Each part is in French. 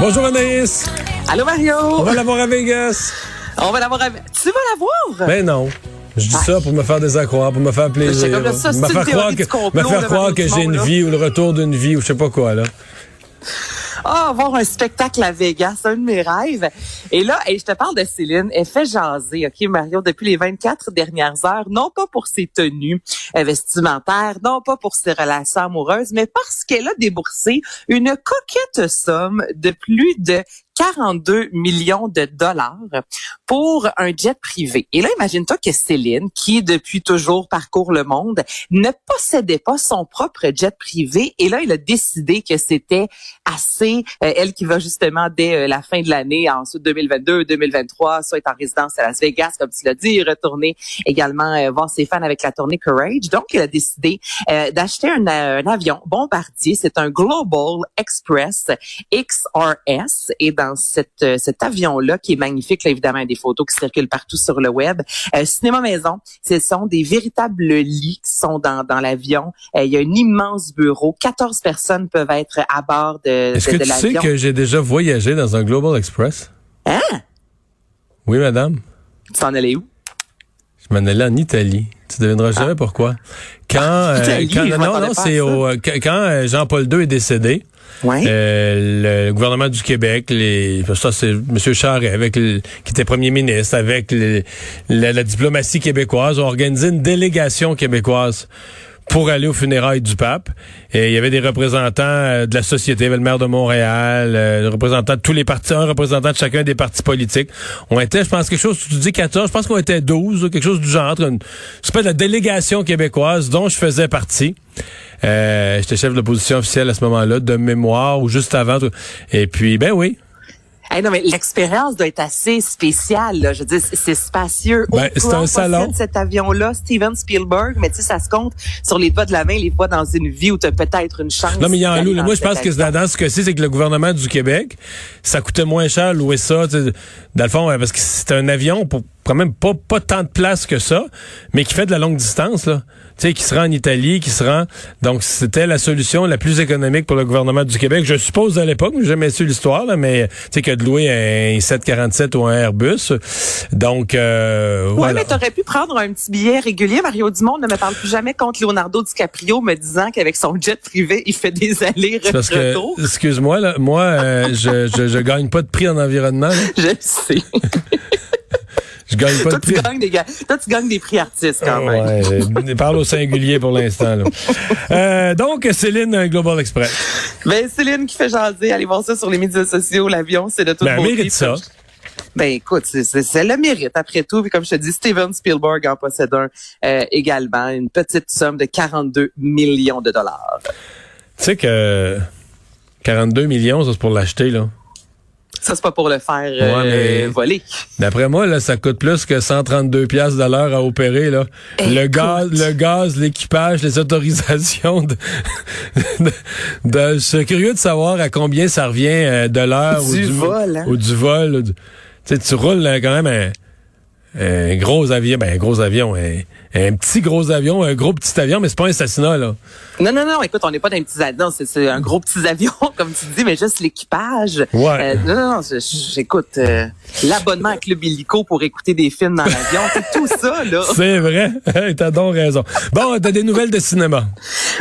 Bonjour Anaïs. Allô Mario? On va l'avoir à Vegas. On va l'avoir. à- Tu vas l'avoir? Ben non. Je dis ça pour me faire désaccroire, pour me faire plaisir. Comme là, ça, me faire croire que, me faire croire que j'ai une vie ou le retour d'une vie ou je sais pas quoi, là. Ah, voir un spectacle à Vegas, un de mes rêves. Et là, je te parle de Céline, elle fait jaser, OK, Mario, depuis les 24 dernières heures, non pas pour ses tenues euh, vestimentaires, non pas pour ses relations amoureuses, mais parce qu'elle a déboursé une coquette somme de plus de 42 millions de dollars pour un jet privé. Et là, imagine-toi que Céline, qui depuis toujours parcourt le monde, ne possédait pas son propre jet privé. Et là, il a décidé que c'était assez, euh, elle qui va justement dès euh, la fin de l'année, ensuite 2022, 2023, soit être en résidence à Las Vegas, comme tu l'as dit, retourner également euh, voir ses fans avec la tournée Courage. Donc, elle a décidé d'acheter un, un avion bombardier. C'est un Global Express XRS. Et dans cette, euh, cet avion-là, qui est magnifique, là, évidemment, il y a des photos qui circulent partout sur le web. Euh, Cinéma Maison, ce sont des véritables lits qui sont dans, dans l'avion. Euh, il y a un immense bureau. 14 personnes peuvent être à bord de, Est-ce de, que tu sais que j'ai déjà voyagé dans un Global Express? Hein? Oui, madame. Tu t'en allais où? Je m'en allais en Italie. Tu devineras jamais pourquoi. Quand, Ah. Italie, quand je non, non, c'est au, quand quand, Jean-Paul II est décédé, Euh, le gouvernement du Québec, les, ça c'est M. Charest, avec le- qui était premier ministre, avec la, la diplomatie québécoise, ont organisé une délégation québécoise pour aller aux funérailles du pape. Et il y avait des représentants euh, de la société, il y avait le maire de Montréal, euh, le représentant de tous les partis, un représentant de chacun des partis politiques. On était, je pense, quelque chose, tu dis 14, je pense qu'on était 12, quelque chose du genre. C'est pas de la délégation québécoise dont je faisais partie. Euh, J'étais chef de l'opposition officielle à ce moment-là, de mémoire ou juste avant. Et puis, ben oui. Hey, non, mais l'expérience doit être assez spéciale. Là. Je veux dire, c'est- spacieux. Ben, c'est un salon. cet avion-là, Steven Spielberg, mais tu sais, ça se compte sur les doigts de la main, les fois dans une vie où tu as peut-être une chance. Non, mais il y en a là. dans Moi, je pense que dans, dans ce cas-ci, c'est que le gouvernement du Québec, ça coûtait moins cher louer ça. Dans le fond, parce que c'est un avion pour quand même pas, pas tant de place que ça, mais qui fait de la longue distance, là. Tu sais, qui se rend en Italie, qui se rend. Donc, c'était la solution la plus économique pour le gouvernement du Québec. Je suppose à l'époque, j'ai jamais su l'histoire, là, mais tu sais, que de louer un 747 ou un Airbus. Donc, euh, Ouais, voilà. mais t'aurais pu prendre un petit billet régulier. Mario Dumont ne me parle plus jamais contre Leonardo DiCaprio, me disant qu'avec son jet privé, il fait des allers C'est parce que, retour. excuse-moi, là, moi, euh, je, je, je gagne pas de prix en environnement. là. Je le sais. Je gagne pas Toi, de tu prix. gagnes des. Toi, tu gagnes des prix artistes quand même. Ouais, euh, parle au singulier pour l'instant. là. Euh, donc, Céline, un Global Express. Ben, Céline qui fait jaser, allez voir ça sur les médias sociaux. L'avion, c'est de toute Ben, elle beauté. mérite ça. Ben écoute, c'est le mérite après tout. Puis comme je te dis, Steven Spielberg en possède un euh, également, une petite somme de 42 millions de dollars. Tu sais que 42 millions, ça, c'est pour l'acheter, là. Ça, c'est pas pour le faire euh, Ouais, mais- voler. D'après moi, là, ça coûte plus que 132 pièces de l'heure à opérer, là. Le gaz, le gaz, l'équipage, les autorisations de, de- de- je suis curieux de savoir à combien ça revient euh, de l'heure ou Du vol, hein? ou du vol. Tu sais, tu roules là, quand même un, un gros avion, ben un gros avion, un, un petit gros avion, un gros petit avion, mais c'est pas un assassinat, là. Non, non, non, écoute, on n'est pas dans un petit avion, c'est un gros petit avion, comme tu dis, mais juste l'équipage. Ouais. Euh, non, non, non, j'écoute euh, l'abonnement à Club Illico pour écouter des films dans l'avion, c'est tout ça, là. C'est vrai. T'as donc raison. Bon, t'as des nouvelles de cinéma.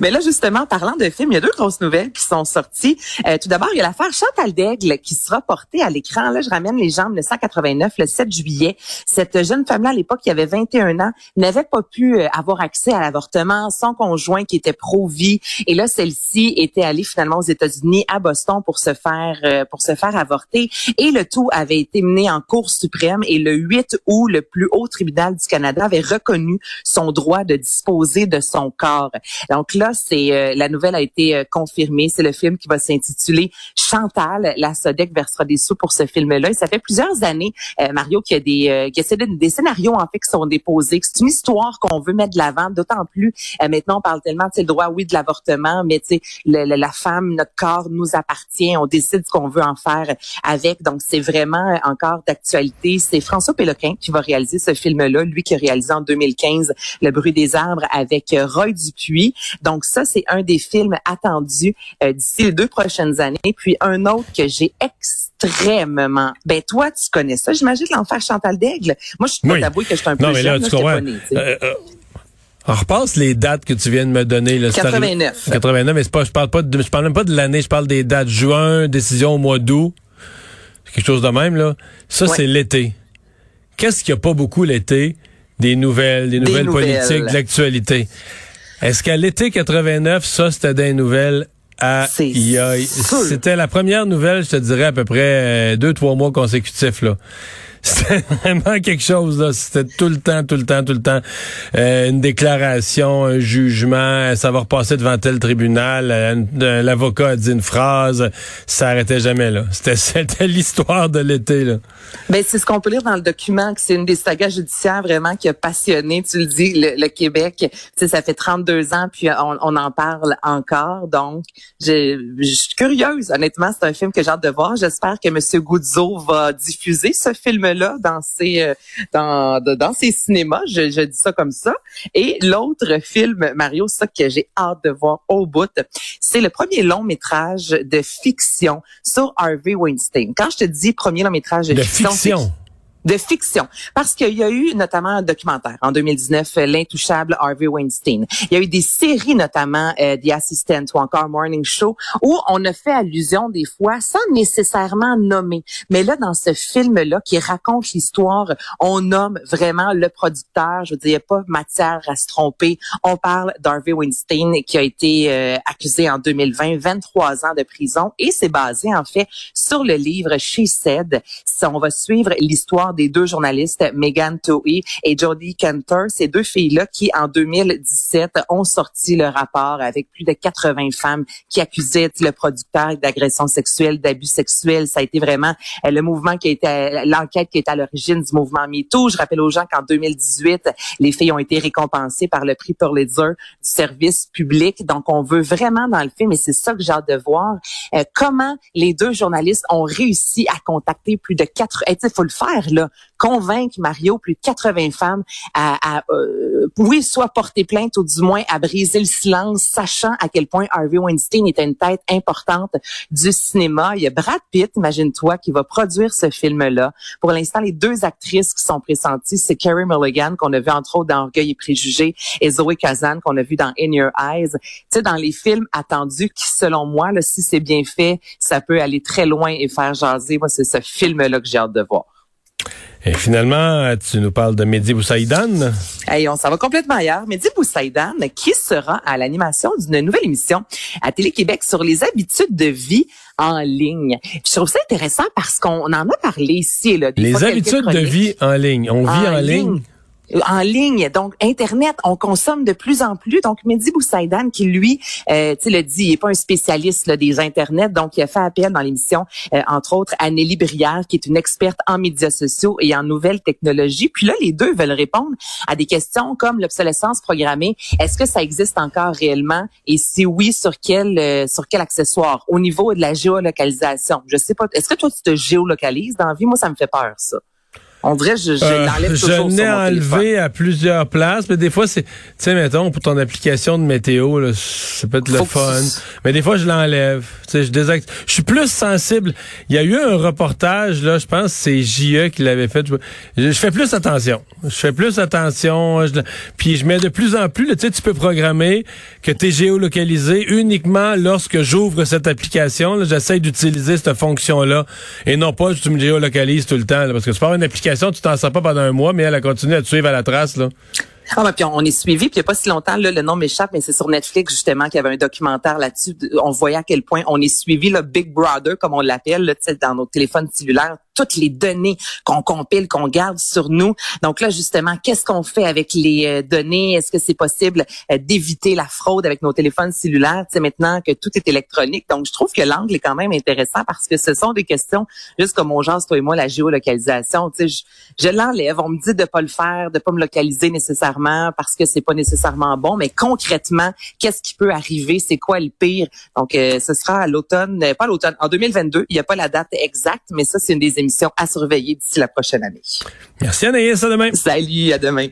Mais là, justement, parlant de films, il y a deux grosses nouvelles qui sont sorties. Euh, tout d'abord, il y a l'affaire Chantal Daigle qui sera portée à l'écran. Là, je ramène les gens en 1989, le 7 juillet. Cette cette jeune femme-là, à l'époque, qui avait 21 ans, n'avait pas pu euh, avoir accès à l'avortement. Son conjoint qui était pro-vie. Et là, celle-ci était allée finalement aux États-Unis, à Boston, pour se faire euh, pour se faire avorter. Et le tout avait été mené en Cour suprême. Et le 8 août, le plus haut tribunal du Canada avait reconnu son droit de disposer de son corps. Donc là, c'est euh, la nouvelle a été euh, confirmée. C'est le film qui va s'intituler Chantal. La Sodec versera des sous pour ce film-là. Et ça fait plusieurs années, euh, Mario, qu'il y a des, euh, qu'il y a des, scénarios en fait qui sont déposés. C'est une histoire qu'on veut mettre de l'avant. D'autant plus euh, maintenant, on parle tellement, le droit, oui, de l'avortement, mais tu sais, la femme, notre corps nous appartient. On décide ce qu'on veut en faire avec. Donc, c'est vraiment encore d'actualité. C'est François Péloquin qui va réaliser ce film-là, lui qui a réalisé en 2015 Le bruit des arbres avec Roy Dupuis. Donc, ça, c'est un des films attendus euh, d'ici les deux prochaines années. Puis un autre que j'ai extrêmement... Ben, toi, tu connais ça. J'imagine l'enfer Chantal d'Aigle. Moi, je suis pas Oui. t'avouer que je suis un peu Non, mais là, jeune. tu comprends. Euh, euh, on repasse les dates que tu viens de me donner. Là, C'est 89. arrivé- 89, mais pas, je parle pas de, je parle même pas de l'année, je parle des dates. Juin, décision au mois d'août. Quelque chose de même, là. Ça, Ouais. c'est l'été. Qu'est-ce qu'il n'y a pas beaucoup l'été? Des nouvelles, des nouvelles nouvelles. politiques, de l'actualité. Est-ce qu'à l'été 89, ça, c'était des nouvelles? À. C'était la première nouvelle, je te dirais, à peu près euh, deux, trois mois consécutifs, là. C'était vraiment quelque chose, là. C'était tout le temps, tout le temps, tout le temps. euh, une déclaration, un jugement, ça va repasser devant tel tribunal. euh, un- L'avocat a dit une phrase, ça arrêtait jamais, là. C'était, c'était l'histoire de l'été, là. Ben, c'est ce qu'on peut lire dans le document, que c'est une des sagas judiciaires vraiment qui a passionné, tu le dis, le, Québec. Tu ça fait 32 ans, puis on, en parle encore. Donc, je, suis curieuse. Honnêtement, c'est un film que j'ai hâte de voir. J'espère que M. Goudzo va diffuser ce film-là dans ses, euh, dans, dans ses cinémas. Je, je dis ça comme ça. Et l'autre film, Mario, ça que j'ai hâte de voir au bout, c'est le premier long métrage de fiction sur Harvey Weinstein. Quand je te dis premier long métrage de, De fiction, fiction. De fiction. Parce qu'il y a eu notamment un documentaire en 2019, euh, L'intouchable Harvey Weinstein. Il y a eu des séries, notamment euh, The Assistant ou encore Morning Show, où on a fait allusion des fois sans nécessairement nommer. Mais là, dans ce film-là qui raconte l'histoire, on nomme vraiment le producteur. Je veux dire, il n'y a pas matière à se tromper. On parle d'Harvey Weinstein qui a été euh, accusé en 2020, 23 ans de prison. Et c'est basé en fait sur le livre She Said. On va suivre l'histoire des deux journalistes, Megan Toey et Jodie Cantor, ces deux filles-là qui, en 2017, ont sorti le rapport avec plus de 80 femmes qui accusaient le producteur d'agression sexuelle, d'abus sexuels. Ça a été vraiment euh, le mouvement qui été, euh, l'enquête qui est à l'origine du mouvement MeToo. Je rappelle aux gens qu'en 2018, les filles ont été récompensées par le prix Pulitzer du service public. Donc, on veut vraiment dans le film, et c'est ça que j'ai hâte de voir, euh, comment les deux journalistes ont réussi à contacter plus de quatre, il faut le faire là, convaincre Mario plus de 80 femmes à, à euh, oui, soit porter plainte ou du moins à briser le silence, sachant à quel point Harvey Weinstein était une tête importante du cinéma. Il y a Brad Pitt, imagine-toi, qui va produire ce film-là. Pour l'instant, les deux actrices qui sont pressenties, c'est Carey Mulligan, qu'on a vu entre autres dans Orgueil et Préjugés, et Zoé Kazan, qu'on a vu dans In Your Eyes. Tu sais, dans les films attendus, qui, selon moi, là, si c'est bien fait, ça peut aller très loin et faire jaser. Moi, c'est ce film-là que j'ai hâte de voir. Et finalement, tu nous parles de Mehdi Boussaïdan. Hey, on s'en va complètement ailleurs. Mehdi Boussaïdan, qui sera à l'animation d'une nouvelle émission à Télé-Québec sur les habitudes de vie en ligne. Puis je trouve ça intéressant parce qu'on en a parlé ici. Là, des Les habitudes de vie en ligne. On vit en, ligne. En ligne, donc Internet, on consomme de plus en plus. Donc Mehdi Boussaïdan, qui lui, euh, tu le dit, il est pas un spécialiste là, des Internet, donc il a fait appel dans l'émission, euh, entre autres, à Nelly Brière, qui est une experte en médias sociaux et en nouvelles technologies. Puis là, les deux veulent répondre à des questions comme l'obsolescence programmée. Est-ce que ça existe encore réellement? Et si oui, sur quel euh, sur quel accessoire? Au niveau de la géolocalisation, je sais pas. Est-ce que toi tu te géolocalises dans la vie? Moi, ça me fait peur ça. On dirait je, je Euh, l'enlève je toujours l'ai enlevé à plusieurs places, mais des fois, c'est, tu sais, mettons, pour ton application de météo, là, ça peut être le Faut fun. Mais des fois, je l'enlève. Tu sais, je désactive. Je suis plus sensible. Il y a eu un reportage, là, je pense c'est JE qui l'avait fait. Je, je fais plus attention. Je fais plus attention. je- puis je mets de plus en plus, tu sais, tu peux programmer que tu es géolocalisé uniquement lorsque j'ouvre cette application. là. J'essaie d'utiliser cette fonction-là et non pas tu me géolocalises tout le temps. là, parce que peux avoir une application tu t'en sors pas pendant un mois, mais elle a continué à te suivre à la trace, là. Ah, ben, puis on, est suivi, puis il n'y a pas si longtemps, là, le nom m'échappe, mais c'est sur Netflix, justement, qu'il y avait un documentaire là-dessus. On voyait à quel point on est suivi, le Big Brother, comme on l'appelle, dans nos téléphones cellulaires, toutes les données qu'on compile, qu'on garde sur nous. Donc là, justement, qu'est-ce qu'on fait avec les euh, données? Est-ce que c'est possible euh, d'éviter la fraude avec nos téléphones cellulaires, tu sais, maintenant que tout est électronique? Donc, je trouve que l'angle est quand même intéressant parce que ce sont des questions, juste comme on jase, toi et moi, la géolocalisation, tu sais, je, je l'enlève. On me dit de pas le faire, de pas me localiser nécessairement parce que c'est pas nécessairement bon, mais concrètement, qu'est-ce qui peut arriver? C'est quoi le pire? Donc, euh, ce sera à l'automne, euh, pas l'automne, en 2022. Il n'y a pas la date exacte, mais ça, c'est une des émissions à surveiller d'ici la prochaine année. Merci Anaïs, à demain. Salut, à demain.